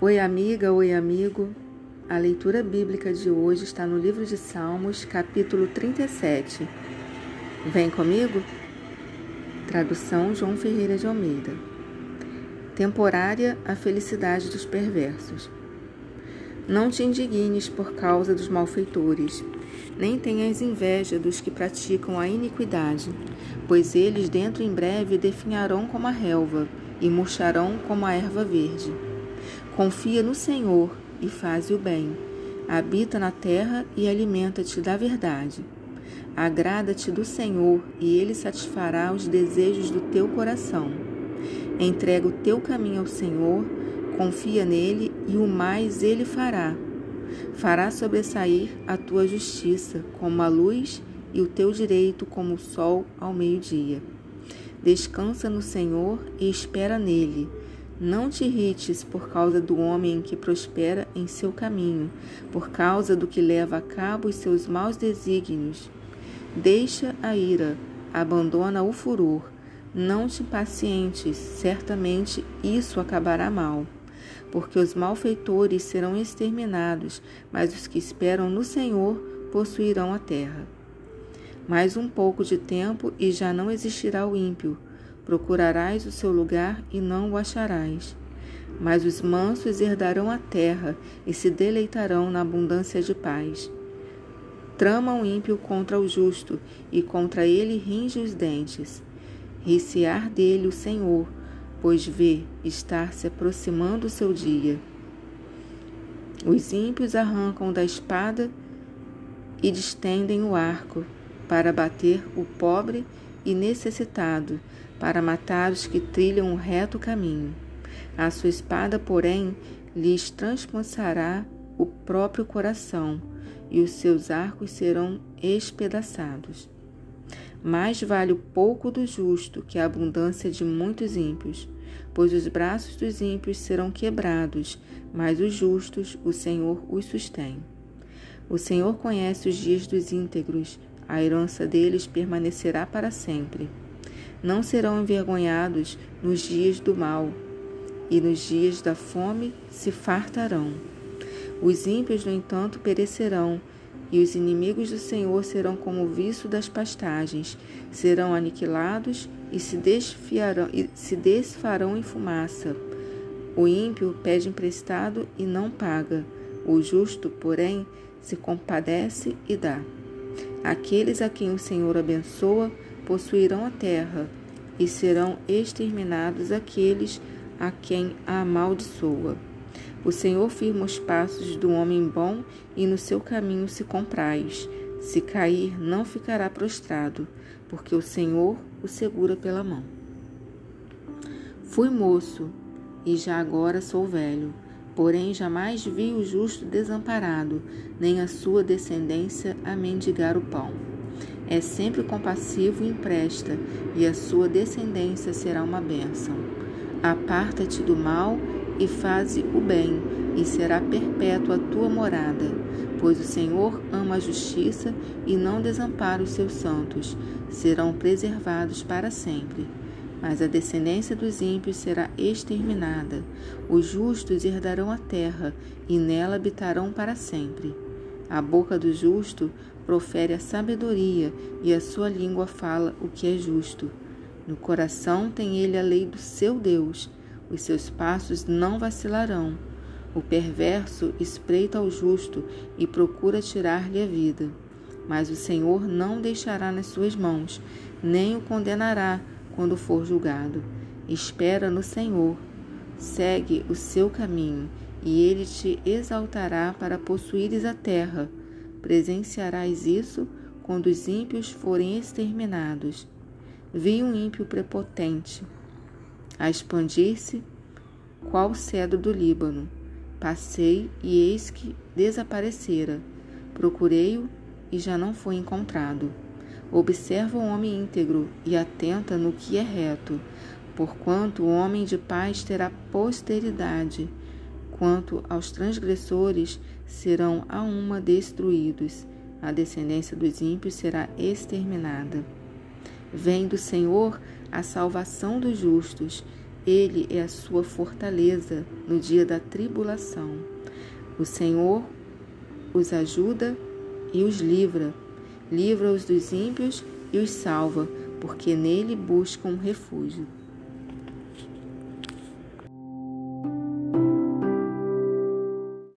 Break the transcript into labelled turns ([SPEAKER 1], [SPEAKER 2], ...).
[SPEAKER 1] Oi, amiga, oi, amigo. A leitura bíblica de hoje está no livro de Salmos, capítulo 37. Vem comigo? Tradução João Ferreira de Almeida. Temporária a felicidade dos perversos. Não te indignes por causa dos malfeitores, nem tenhas inveja dos que praticam a iniquidade, pois eles dentro em breve definharão como a relva e murcharão como a erva verde. Confia no Senhor e faz o bem. Habita na terra e alimenta-te da verdade. Agrada-te do Senhor e ele satisfará os desejos do teu coração. Entrega o teu caminho ao Senhor, confia nele e o mais ele fará. Fará sobressair a tua justiça como a luz e o teu direito como o sol ao meio-dia. Descansa no Senhor e espera nele não te irrites por causa do homem que prospera em seu caminho, por causa do que leva a cabo os seus maus desígnios. Deixa a ira, abandona o furor. Não te impacientes, certamente isso acabará mal. Porque os malfeitores serão exterminados, mas os que esperam no Senhor possuirão a terra. Mais um pouco de tempo e já não existirá o ímpio Procurarás o seu lugar e não o acharás. Mas os mansos herdarão a terra e se deleitarão na abundância de paz. Trama o ímpio contra o justo, e contra ele ringe os dentes. Recear dele o Senhor, pois vê estar se aproximando o seu dia. Os ímpios arrancam da espada e distendem o arco para bater o pobre e necessitado, para matar os que trilham o reto caminho. A sua espada, porém, lhes transpassará o próprio coração, e os seus arcos serão espedaçados. Mais vale o pouco do justo que a abundância de muitos ímpios, pois os braços dos ímpios serão quebrados, mas os justos o Senhor os sustém. O Senhor conhece os dias dos íntegros, a herança deles permanecerá para sempre. Não serão envergonhados nos dias do mal, e nos dias da fome se fartarão. Os ímpios, no entanto, perecerão, e os inimigos do Senhor serão como o viço das pastagens, serão aniquilados e se, desfiarão, e se desfarão em fumaça. O ímpio pede emprestado e não paga, o justo, porém, se compadece e dá. Aqueles a quem o Senhor abençoa possuirão a terra, e serão exterminados aqueles a quem a amaldiçoa. O Senhor firma os passos do homem bom e no seu caminho se compraz. Se cair, não ficará prostrado, porque o Senhor o segura pela mão. Fui moço e já agora sou velho Porém, jamais vi o justo desamparado, nem a sua descendência a mendigar o pão. É sempre compassivo e empresta, e a sua descendência será uma bênção. Aparta-te do mal e faze o bem, e será perpétua a tua morada. Pois o Senhor ama a justiça e não desampara os seus santos, serão preservados para sempre mas a descendência dos ímpios será exterminada. Os justos herdarão a terra e nela habitarão para sempre. A boca do justo profere a sabedoria e a sua língua fala o que é justo. No coração tem ele a lei do seu Deus, os seus passos não vacilarão. O perverso espreita ao justo e procura tirar-lhe a vida. Mas o Senhor não deixará nas suas mãos, nem o condenará quando for julgado. Espera no Senhor, segue o seu caminho, e ele te exaltará para possuíres a terra. Presenciarás isso quando os ímpios forem exterminados. Vi um ímpio prepotente a expandir-se, qual cedro do Líbano. Passei e eis que desaparecera. Procurei-o e já não foi encontrado. Observa o homem íntegro e atenta no que é reto, porquanto o homem de paz terá posteridade. Quanto aos transgressores, serão a uma destruídos. A descendência dos ímpios será exterminada. Vem do Senhor a salvação dos justos. Ele é a sua fortaleza no dia da tribulação. O Senhor os ajuda e os livra. Livra-os dos ímpios e os salva, porque nele buscam refúgio.